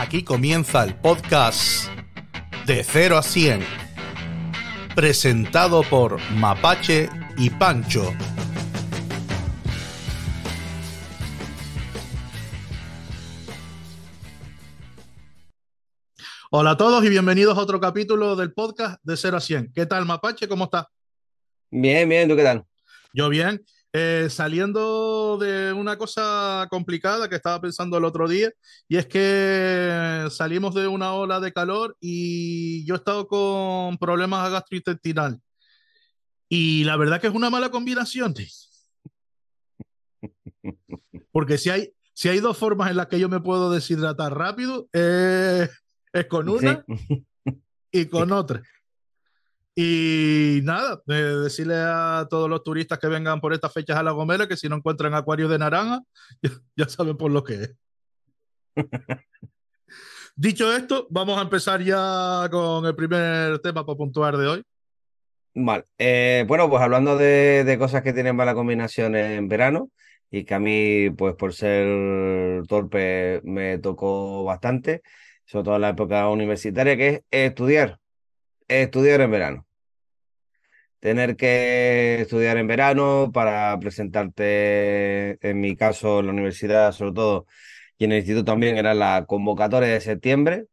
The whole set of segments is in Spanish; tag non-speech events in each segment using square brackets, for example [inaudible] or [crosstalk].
Aquí comienza el podcast de 0 a 100, presentado por Mapache y Pancho. Hola a todos y bienvenidos a otro capítulo del podcast de 0 a 100. ¿Qué tal, Mapache? ¿Cómo estás? Bien, bien, ¿tú qué tal? Yo bien. Eh, saliendo de una cosa complicada que estaba pensando el otro día, y es que salimos de una ola de calor y yo he estado con problemas gastrointestinales. Y la verdad que es una mala combinación. Porque si hay, si hay dos formas en las que yo me puedo deshidratar rápido, eh, es con una Sí. y con otra. Y nada, eh, decirle a todos los turistas que vengan por estas fechas a La Gomera que si no encuentran acuarios de naranja, [laughs] ya, ya saben por lo que es. [laughs] Dicho esto, vamos a empezar ya con el primer tema para puntuar de hoy. Vale. Eh, bueno, pues hablando de, de cosas que tienen mala combinación en verano y que a mí, pues por ser torpe, me tocó bastante, sobre todo en la época universitaria, que es estudiar. Estudiar en verano. Tener que estudiar en verano para presentarte, en mi caso, en la universidad, sobre todo, y en el instituto también, era la convocatoria de septiembre.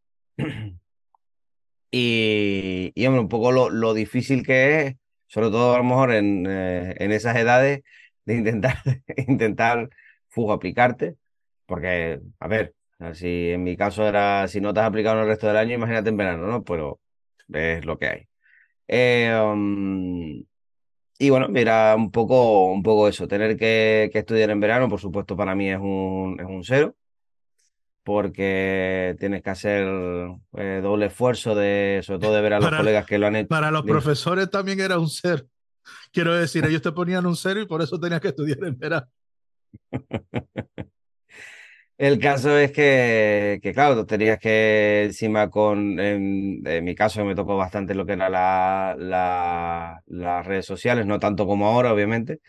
Y, y, hombre, un poco lo, lo difícil que es, sobre todo a lo mejor en, eh, en esas edades, de intentar, [laughs] intentar fuego aplicarte, porque, a ver, si en mi caso era, si no te has aplicado en el resto del año, imagínate en verano, ¿no? Pero es lo que hay. Eh, um, y bueno, mira, un poco, un poco eso, tener que, que estudiar en verano, por supuesto, para mí es un, es un cero porque tienes que hacer eh, doble esfuerzo de, sobre todo de ver a los Para- colegas que lo han hecho. Para los profesores también era un cero. Quiero decir, ellos te ponían un cero y por eso tenías que estudiar en verano. [laughs] El caso es que, que claro, tenías que encima con, en, mi caso me tocó bastante lo que era la, la- las redes sociales, no tanto como ahora, obviamente,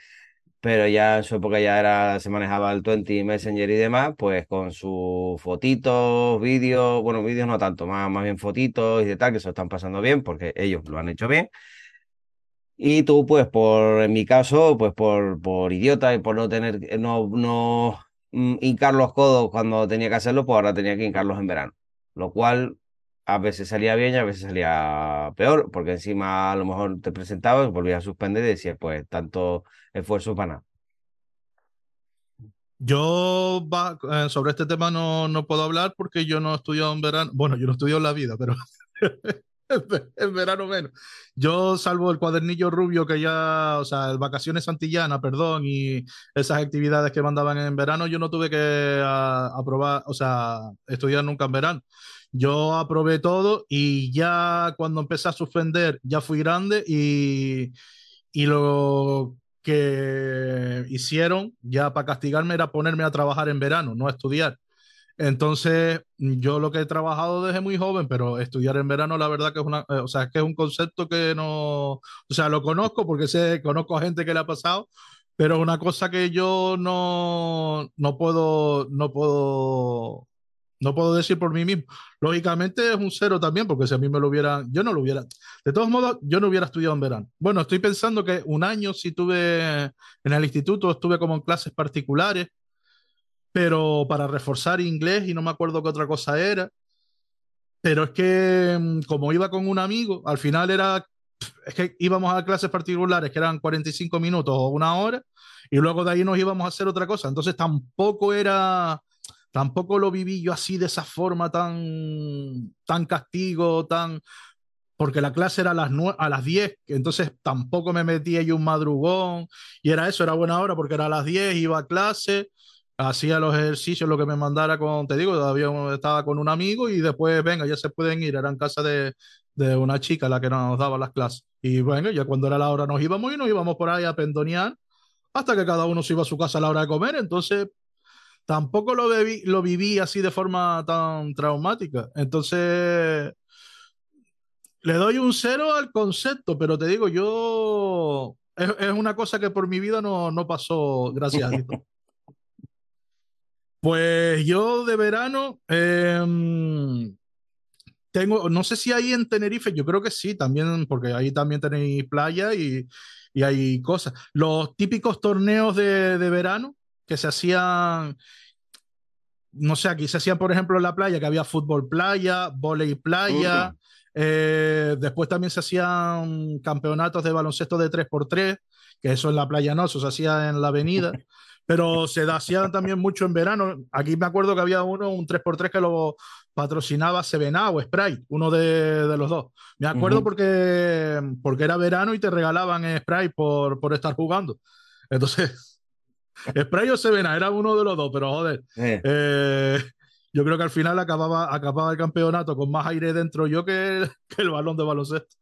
pero ya en su época ya era, se manejaba el 20 Messenger y demás, pues con sus fotitos, vídeos, bueno, vídeos no tanto, más, más bien fotitos y de tal, que se están pasando bien porque ellos lo han hecho bien. Y tú, pues, por, en mi caso, pues por, por idiota y por no tener, no, no hincar los codos cuando tenía que hacerlo, pues ahora tenía que hincarlos en verano. Lo cual a veces salía bien y a veces salía peor, porque encima a lo mejor te presentabas, volvías a suspender y decías, pues, tanto esfuerzo para nada. Yo eh, sobre este tema no, no puedo hablar porque yo no he estudiado en verano. Bueno, yo no he estudiado en la vida, pero [laughs] [laughs] en verano menos. Yo, salvo el cuadernillo rubio que ya, o sea, el vacaciones Santillana, perdón, y esas actividades que mandaban en verano, yo no tuve que ah, aprobar, o sea, estudiar nunca en verano. Yo aprobé todo y ya cuando empecé a suspender, ya fui grande y, y lo que hicieron ya para castigarme era ponerme a trabajar en verano, no a estudiar. Entonces, yo lo que he trabajado desde muy joven, pero estudiar en verano, la verdad que es una, eh, o sea, que es un concepto que no, o sea, lo conozco porque sé, conozco a gente que le ha pasado, pero una cosa que yo no, no puedo, no puedo, no puedo decir por mí mismo. Lógicamente es un cero también, porque si a mí me lo hubieran, yo no lo hubiera, de todos modos, yo no hubiera estudiado en verano. Bueno, estoy pensando que un año sí tuve en el instituto, estuve como en clases particulares, pero para reforzar inglés y no me acuerdo qué otra cosa era. Pero es que mm, como iba con un amigo, al final era, es que íbamos a clases particulares que eran 45 minutos o una hora y luego de ahí nos íbamos a hacer otra cosa. Entonces tampoco era, tampoco lo viví yo así de esa forma tan, tan castigo, tan, porque la clase era a las, a las 10, entonces tampoco me metía yo un madrugón y era eso, era buena hora porque era a las 10, iba a clase, hacía los ejercicios, lo que me mandara con, te digo, todavía estaba con un amigo y después, venga, ya se pueden ir, era en casa de, de una chica la que nos daba las clases. Y bueno, ya cuando era la hora nos íbamos y nos íbamos por ahí a pendonear hasta que cada uno se iba a su casa a la hora de comer, entonces tampoco lo, lo viví así de forma tan traumática. Entonces, le doy un cero al concepto, pero te digo, yo es, es una cosa que por mi vida no, no pasó, gracias a Dios. [laughs] Pues yo de verano em, tengo, no sé si hay en Tenerife, yo creo que sí, también, porque ahí también tenéis playa y, y hay cosas. Los típicos torneos de, de verano que se hacían no sé, aquí se hacían, por ejemplo, en la playa, que había fútbol playa, volei playa. Eh, después también se hacían campeonatos de baloncesto de 3x3, que eso en la playa no, eso se hacía en la avenida. [laughs] Pero se hacían también mucho en verano. Aquí me acuerdo que había uno, un 3x3 que lo patrocinaba Sevena o Sprite, uno de, de, los dos. Me acuerdo porque, porque era verano y te regalaban Sprite por, por estar jugando. Entonces, [laughs] Spray o Sevena, era uno de los dos, pero joder. Eh, yo creo que al final acababa, acababa el campeonato con más aire dentro yo que el, [laughs] que el balón de baloncesto.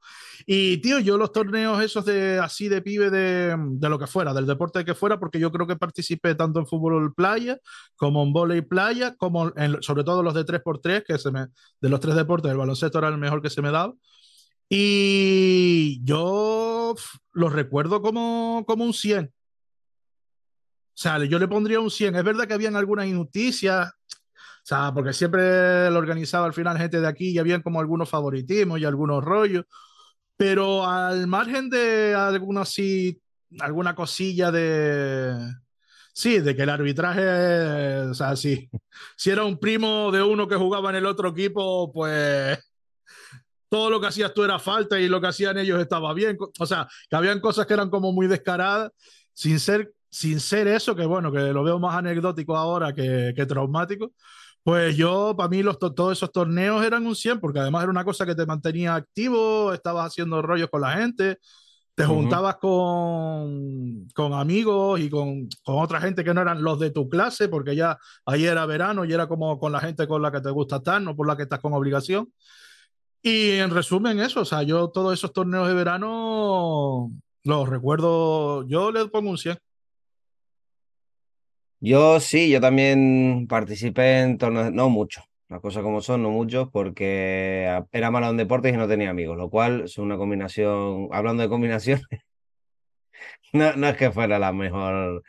Y tío, yo los torneos esos de así de pibe de, de, lo que fuera, del deporte que fuera, porque yo creo que participé tanto en fútbol playa como en volei playa, como en, sobre todo los de 3x3, que se me, de los tres deportes, el baloncesto era el mejor que se me daba. Y yo los recuerdo como, como un 100. O sea, yo le pondría un 100. Es verdad que habían algunas injusticias, sea, porque siempre lo organizaba al final gente de aquí y habían como algunos favoritismos y algunos rollos, pero al margen de alguna así, alguna cosilla de... Sí, de que el arbitraje, o sea, sí. Si era un primo de uno que jugaba en el otro equipo, pues todo lo que hacías tú era falta y lo que hacían ellos estaba bien. O sea, que habían cosas que eran como muy descaradas, sin ser sin ser eso, que bueno, que lo veo más anecdótico ahora que, que traumático, pues yo, para mí, los, todos esos torneos eran un 100, porque además era una cosa que te mantenía activo, estabas haciendo rollos con la gente, te juntabas con, con amigos y con, con, otra gente que no eran los de tu clase, porque ya ahí era verano y era como con la gente con la que te gusta estar, no por la que estás con obligación. Y en resumen, eso, o sea, yo todos esos torneos de verano los recuerdo, yo le pongo un 100. Yo sí, yo también participé en torneos, no mucho, las cosas como son, no muchos, porque era malo en deportes y no tenía amigos, lo cual es una combinación, hablando de combinaciones, [laughs] no, no es que fuera la mejor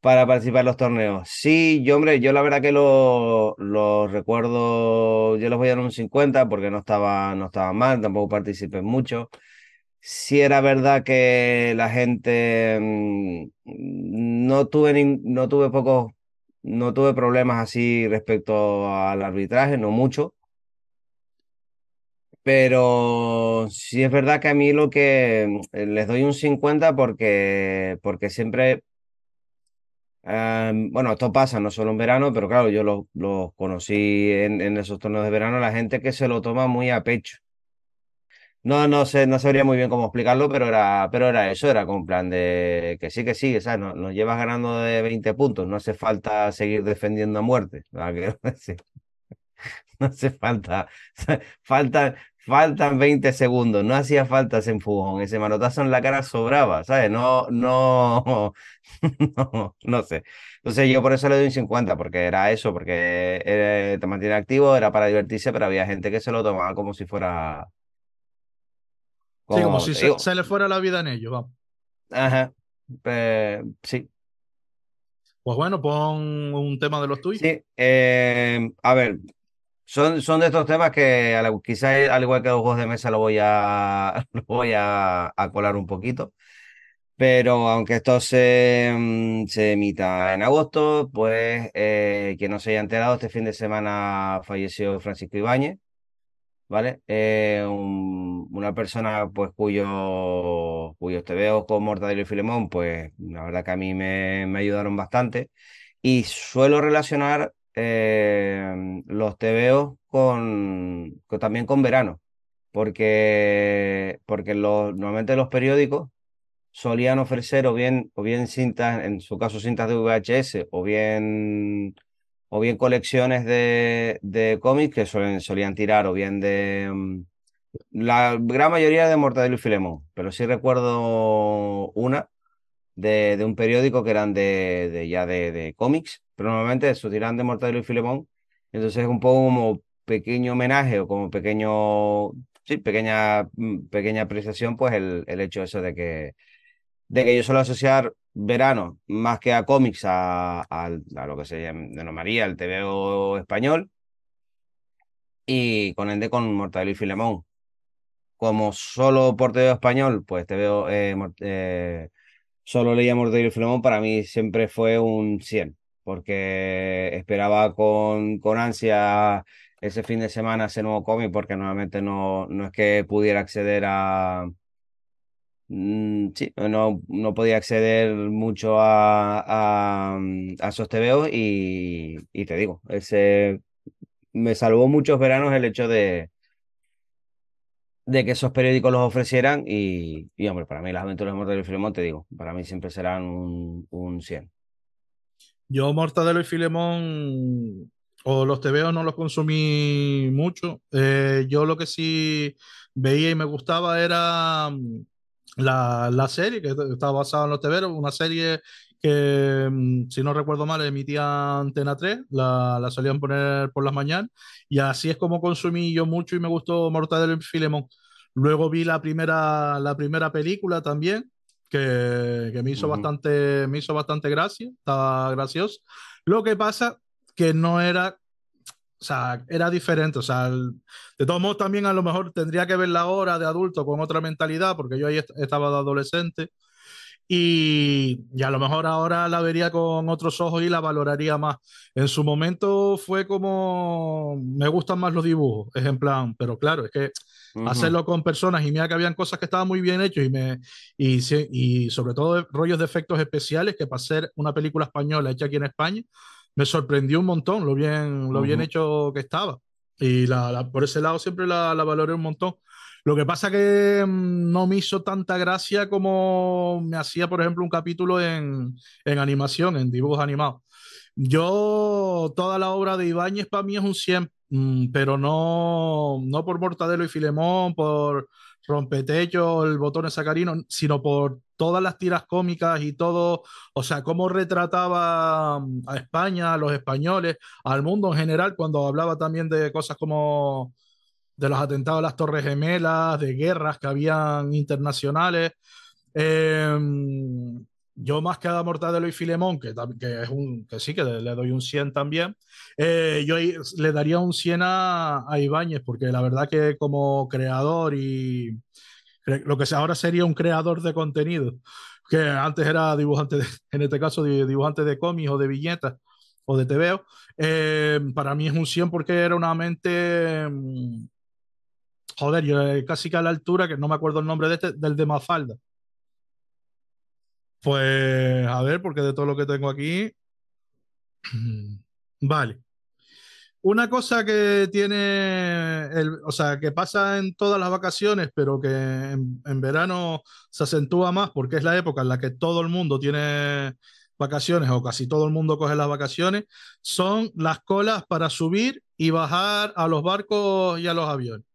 para participar en los torneos. Sí, yo, hombre, yo la verdad que lo, lo recuerdo, yo los voy a dar un 50 porque no estaba, no estaba mal, tampoco participé mucho si era verdad que la gente mm, no tuve no tuve pocos no tuve problemas así respecto al arbitraje, no mucho. Pero sí es verdad que a mí lo que mm, les doy un 50 porque, porque siempre, em, bueno, esto pasa no solo en verano, pero claro, yo los lo conocí en, en esos torneos de verano, la gente que se lo toma muy a pecho. No, no sé, no sabría muy bien cómo explicarlo, pero era, pero era eso, era como un plan de que sí, que sí, ¿sabes? Nos, nos llevas ganando de 20 puntos, no hace falta seguir defendiendo a muerte. [laughs] No, hace falta, [laughs] faltan, faltan 20 segundos, no hacía falta ese empujón, ese manotazo en la cara sobraba, ¿sabes? No, no, [laughs] no, no sé. Entonces yo por eso le doy un 50, porque era eso, porque eh, te mantiene activo, era para divertirse, pero había gente que se lo tomaba como si fuera sí, como si se, le fuera la vida en ello, vamos. Ajá, pues, sí. Pues bueno, pon un tema de los tuyos. Sí, eh, a ver, son, son de estos temas que quizás al igual que los juegos de mesa lo voy a, [laughs] lo voy a, colar un poquito. Pero aunque esto se, mm, se emita en agosto, pues eh, quien no se haya enterado, este fin de semana falleció Francisco Ibáñez, ¿vale? Eh, una persona pues cuyo, cuyos tebeos con Mortadelo y Filemón, pues la verdad que a mí me, me ayudaron bastante. Y suelo relacionar eh, los tebeos con, también con verano, porque, porque los, normalmente los periódicos solían ofrecer o bien, o bien cintas, en su caso cintas de VHS, o bien o bien colecciones de, de cómics que solían tirar, o bien de... Mm, la gran mayoría de Mortadelo y Filemón, pero sí recuerdo una de, de un periódico que eran de, ya de, de cómics, pero normalmente eso tiran de Mortadelo y Filemón, entonces es un poco como pequeño homenaje o como pequeño, sí, pequeña, mm, pequeña apreciación, pues el, el hecho eso de que, de que yo suelo asociar verano más que a cómics, a, a, lo que se denominaría el TVO español. Y con ende con Mortadelo y Filemón. Como solo por TVO español, pues TVO, eh, eh, solo leía Mortadelo y Filemón, para mí siempre fue un 100, porque esperaba con, con ansia ese fin de semana ese nuevo cómic, porque normalmente no, no es que pudiera acceder a, sí, no, no podía acceder mucho a, a, a esos TVOs y, y, te digo, ese me salvó muchos veranos el hecho de, de que esos periódicos los ofrecieran y, y hombre, para mí las aventuras de Mortadelo y Filemón, te digo, para mí siempre serán un, un 100. Yo Mortadelo y Filemón o los TVOs no los consumí mucho. Eh, yo lo que sí veía y me gustaba era la, la, serie que estaba basada en los teberos, una serie que, mm, si no recuerdo mal, emitía Antena 3, la, la solían poner por las mañanas, y así es como consumí yo mucho y me gustó Mortadelo y Filemón. Luego vi la primera, la primera película también, que, que me, hizo bastante, me hizo bastante gracia, estaba gracioso. Lo que pasa que no era o sea, era diferente. O sea, de todos modos, también a lo mejor tendría que ver la hora de adulto con otra mentalidad, porque yo ahí estaba de adolescente. Y, y, a lo mejor ahora la vería con otros ojos y la valoraría más. En su momento fue como, me gustan más los dibujos, es en plan, pero claro, es que uh -huh. hacerlo con personas y mira que habían cosas que estaban muy bien hechas y, me, y, y sobre todo rollos de efectos especiales que para ser una película española hecha aquí en España, me sorprendió un montón lo bien, lo uh -huh. bien hecho que estaba. Y la, la, por ese lado siempre la, la, valoré un montón. Lo que pasa que mmm, no me hizo tanta gracia como me hacía, por ejemplo, un capítulo en, en animación, en dibujos animados. Yo, toda la obra de Ibáñez para mí es un 100, mmm, pero no, no por Mortadelo y Filemón, por Rompetecho, el botón de sacarino, sino por todas las tiras cómicas y todo, o sea, cómo retrataba mm, a España, a los españoles, al mundo en general, cuando hablaba también de cosas como de los atentados a las Torres Gemelas, de guerras que habían internacionales. Eh, yo más que a Mortadelo y Filemón, que, que, es un, que sí, que le, doy un 100 también, eh, yo le daría un 100 a, a Ibáñez, porque la verdad que como creador y lo que ahora sería un creador de contenido, que antes era dibujante, de, [laughs] en este caso dibujante de cómics o de viñetas o de TVO, eh, para mí es un 100 porque era una mente... Mm, joder, yo eh, casi que a la altura, que no me acuerdo el nombre de este, del de Mafalda. Pues a ver, porque de todo lo que tengo aquí. [clears throat] Vale. Una cosa que tiene, el, o sea, que pasa en todas las vacaciones, pero que en, verano se acentúa más porque es la época en la que todo el mundo tiene vacaciones o casi todo el mundo coge las vacaciones, son las colas para subir y bajar a los barcos y a los aviones.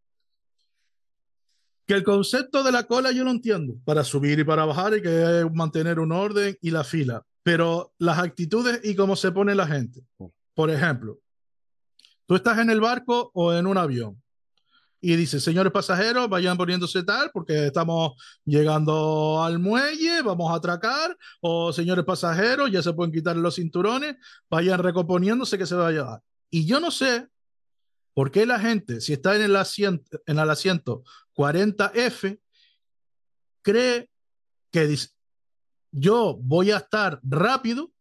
Que el concepto de la cola yo lo entiendo, para subir y para bajar hay que mantener un orden y la fila, pero las actitudes y cómo se pone la gente. Por ejemplo, tú estás en el barco o en un avión y dices, señores pasajeros, vayan poniéndose tal porque estamos llegando al muelle, vamos a atracar, o señores pasajeros, ya se pueden quitar los cinturones, vayan recomponiéndose que se va a llevar. Y yo no sé por qué la gente, si está en el asiento, en el asiento 40F, cree que dice, yo voy a estar rápido,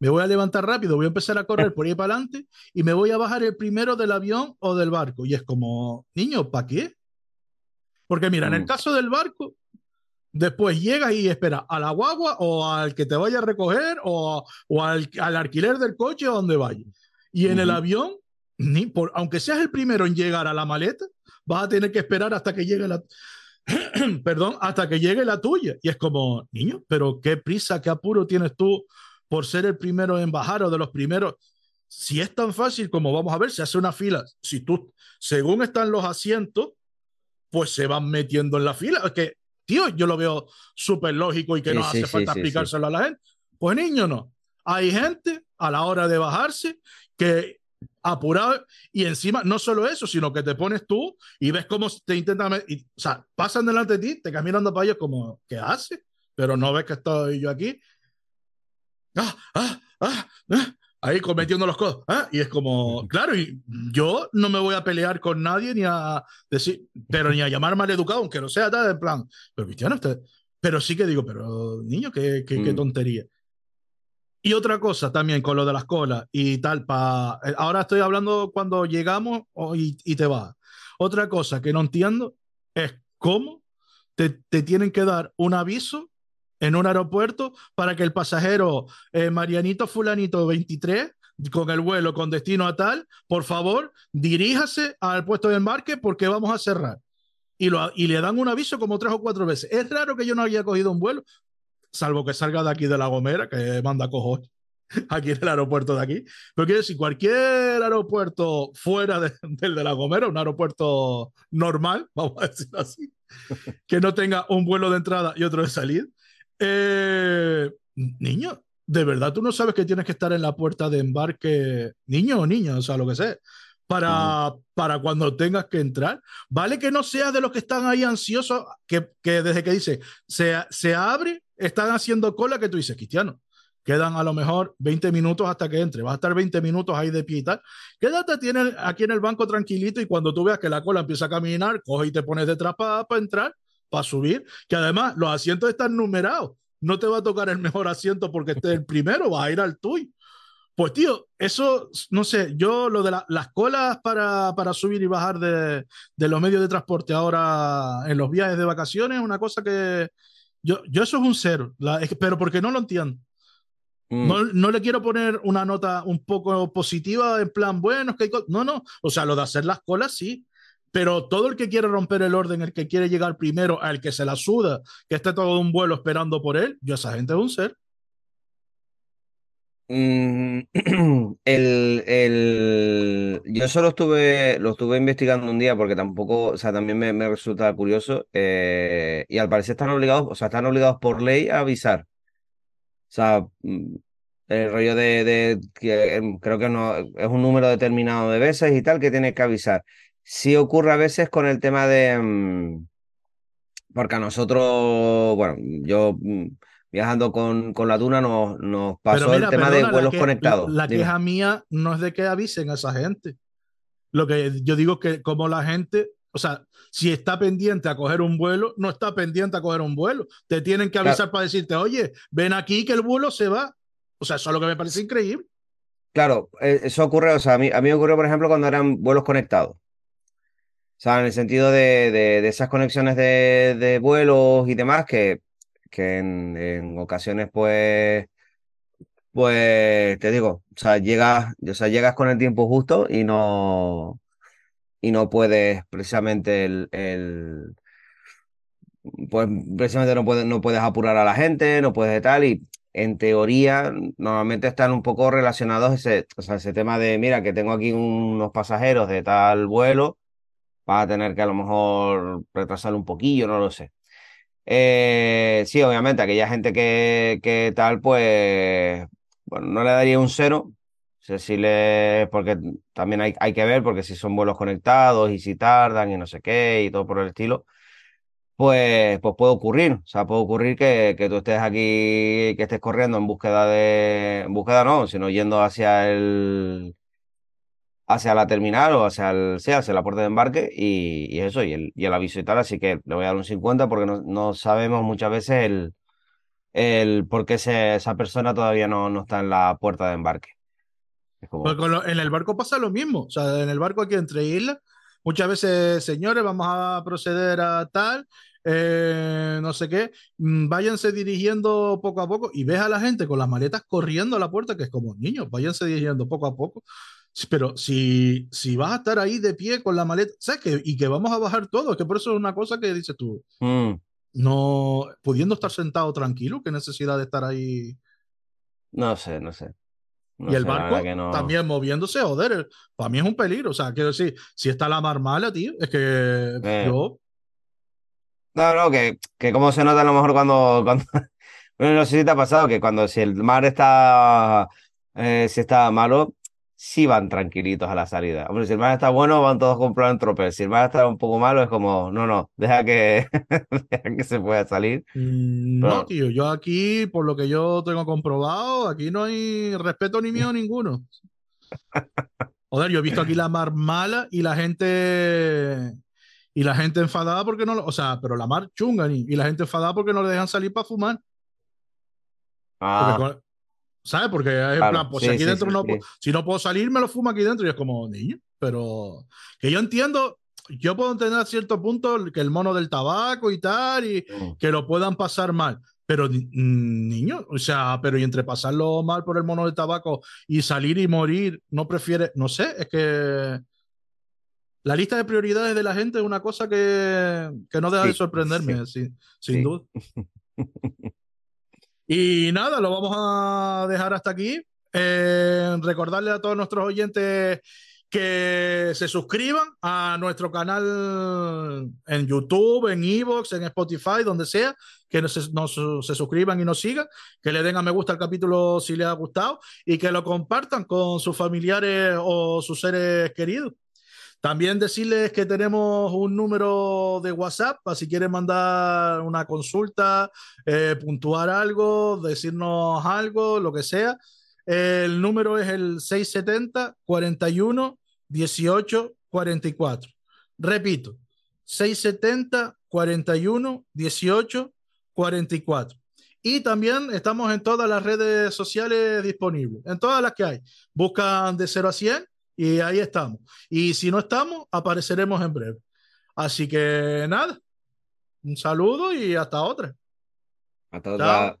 me voy a levantar rápido, voy a empezar a correr [laughs] por ahí para adelante y me voy a bajar el primero del avión o del barco. Y es como, niño, ¿para qué? Porque mira, en el mm. caso del barco, después llegas y esperas a la guagua o al que te vaya a recoger o, o al, al, alquiler del coche o donde vaya. Y en uh -huh. el avión, ni por, aunque seas el primero en llegar a la maleta, vas a tener que esperar hasta que llegue la, [clears throat] perdón, hasta que llegue la tuya. Y es como, niño, pero qué prisa, qué apuro tienes tú por ser el primero en bajar o de los primeros. Si es tan fácil como vamos a ver, se hace una fila. Si tú, según están los asientos, pues se van metiendo en la fila. Es que, tío, yo lo veo súper lógico y que sí, no sí, hace falta explicárselo a la gente. Pues niño, no. Hay gente a la hora de bajarse que apurado y encima no solo eso, sino que te pones tú y ves cómo te intentan, y, o sea, pasan delante de ti, te mirando para ellos como, ¿qué hace? Pero no ves que estoy yo aquí. Ah, ah, ah, ah, ahí cometiendo los codos. ¿ah? Y es como, claro, y yo no me voy a pelear con nadie ni a decir, pero ni a llamar mal educado, aunque no sea tal, en plan, pero Cristiano, usted, pero sí que digo, pero niño, qué, qué, qué Mm. tontería. Y otra cosa también con lo de las colas y tal, pa, eh, ahora estoy hablando cuando llegamos o- y, y te vas. Otra cosa que no entiendo es cómo te, te tienen que dar un aviso en un aeropuerto para que el pasajero eh, Marianito Fulanito 23 con el vuelo con destino a tal, por favor, diríjase al puesto de embarque porque vamos a cerrar. Y, lo, y le dan un aviso como tres o cuatro veces. Es raro que yo no haya cogido un vuelo, salvo que salga de aquí de La Gomera, que manda cojones [laughs] aquí en el aeropuerto de aquí. Pero quiero decir, cualquier aeropuerto fuera de- [laughs] del de La Gomera, un aeropuerto normal, [laughs] vamos a decirlo así, que no tenga un vuelo de entrada y otro de salida. Eh, niño, de verdad tú no sabes que tienes que estar en la puerta de embarque, niño o niña, o sea, lo que sea, para, para cuando tengas que entrar. Vale que no seas de los que están ahí ansiosos, que, que desde que dice se, se abre, están haciendo cola, que tú dices, Cristiano, quedan a lo mejor 20 minutos hasta que entre, vas a estar 20 minutos ahí de pie y tal. Quédate tiene aquí en el banco tranquilito y cuando tú veas que la cola empieza a caminar, coge y te pones detrás para entrar, para subir, que además los asientos están numerados. No te va a tocar el mejor asiento porque esté el primero, vas a ir al tuyo. Pues tío, eso, no sé, yo lo de la- las colas para, para subir y bajar de, de los medios de transporte ahora en los viajes de vacaciones es una cosa que yo, yo eso es un cero, la- pero porque no lo entiendo. Mm. No, no le quiero poner una nota un poco positiva en plan, bueno, es que hay co-". no, no, o sea, lo de hacer las colas sí, pero todo el que quiere romper el orden, el que quiere llegar primero, al que se la suda, que esté todo un vuelo esperando por él, yo esa gente es un ser. Mm, [clears throat] el, el- yo solo estuve, lo estuve investigando un día porque tampoco, o sea, también me, me resulta curioso eh, y al parecer están obligados, o sea, están obligados por ley a avisar. O sea, mm, el rollo de, que em, creo que es un número determinado de veces y tal que tienes que avisar. Sí ocurre a veces con el tema de, mm, porque a nosotros, bueno, yo mm, viajando con, con la Tuna nos, pasó el tema de la, vuelos que- conectados. la queja mía no es de que avisen a esa gente. Lo que yo digo es que como la gente, o sea, si está pendiente a coger un vuelo, no está pendiente a coger un vuelo. Te tienen que avisar para decirte, oye, ven aquí que el vuelo se va. O sea, eso es lo que me parece increíble. Claro, eh, eso ocurre, o sea, a mí, a mí me ocurrió, por ejemplo, cuando eran vuelos conectados. Sea, en el sentido de, de- esas conexiones de, de vuelos y demás, que, que en, en ocasiones, pues, pues, te digo, o sea, llegas, o sea, llegas con el tiempo justo y no, y no puedes precisamente el, el- pues precisamente no puedes, no puedes apurar a la gente, no puedes de tal, y en teoría normalmente están un poco relacionados ese, o sea, ese tema de, mira, que tengo aquí unos pasajeros de tal vuelo, vas a tener que a lo mejor retrasarlo un poquillo, no lo sé. Eh, sí, obviamente, aquella gente que, que tal, pues, bueno, no le daría un cero. No sé si le, porque también hay, hay que ver, porque si son vuelos conectados y si tardan y no sé qué y todo por el estilo, pues, pues puede ocurrir. O sea, puede ocurrir que, que tú estés aquí, que estés corriendo en búsqueda de, en búsqueda no, sino yendo hacia el, hacia la terminal o hacia el, sí, hacia la puerta de embarque y, eso, y el, y el aviso y tal. Así que le voy a dar un 50 porque no, no sabemos muchas veces el, el por qué esa persona todavía no, no está en la puerta de embarque. En el barco pasa lo mismo. O sea, en el barco aquí entre islas, muchas veces, señores, vamos a proceder a tal, eh, no sé qué, mm, váyanse dirigiendo poco a poco y ves a la gente con las maletas corriendo a la puerta, que es como, niños, váyanse dirigiendo poco a poco. Pero si, si vas a estar ahí de pie con la maleta, ¿sabes qué? Y que vamos a bajar todo, que por eso es una cosa que dices tú, mm, no, pudiendo estar sentado tranquilo, qué necesidad de estar ahí. no sé, no sé. No y el sé, barco no. también moviéndose, joder, para mí es un peligro. O sea, quiero decir, si está la mar mala, tío, es que Eh. yo, No, no, que, que como se nota a lo mejor cuando, [laughs] cuando... Bueno, no sé si te ha pasado que cuando si el mar está, eh, si está malo, sí van tranquilitos a la salida. Hombre, si el mar está bueno, van todos a comprar en tropel. Si el mar está un poco malo, es como, no, no, deja que, [laughs] deja que se pueda salir. Mm, no, tío, yo aquí, por lo que yo tengo comprobado, aquí no hay respeto ni miedo [laughs] ninguno. Joder, yo he visto aquí la mar mala y la gente y la gente enfadada porque no, o sea, pero la mar chunga y, y la gente enfadada porque no le dejan salir para fumar. Ah, ¿Sabes? Porque es claro. plan, pues Sí, si aquí sí, dentro sí, no, si no puedo salir, me lo fumo aquí dentro. Y es como, niño, pero que yo entiendo, yo puedo entender a cierto punto que el mono del tabaco y tal, y Mm. que lo puedan pasar mal. Pero, mm, niño, o sea, pero y entre pasarlo mal por el mono del tabaco y salir y morir, no prefiere, no sé, es que la lista de prioridades de la gente es una cosa que, que no deja de sorprenderme, sin, sin sí. duda. [laughs] Y nada, lo vamos a dejar hasta aquí. Eh, recordarle a todos nuestros oyentes que se suscriban a nuestro canal en YouTube, en Evox, en Spotify, donde sea, que nos, se suscriban y nos sigan, que le den a me gusta al capítulo si les ha gustado y que lo compartan con sus familiares o sus seres queridos. También decirles que tenemos un número de WhatsApp para si quieren mandar una consulta, eh, puntuar algo, decirnos algo, lo que sea. El número es el 670 41 18 44. Repito, 670 41 18 44. Y también estamos en todas las redes sociales disponibles, en todas las que hay. Buscan de 0 a 100 y ahí estamos. Y si no estamos, apareceremos en breve. Así que nada, un saludo y hasta otra. Hasta otra.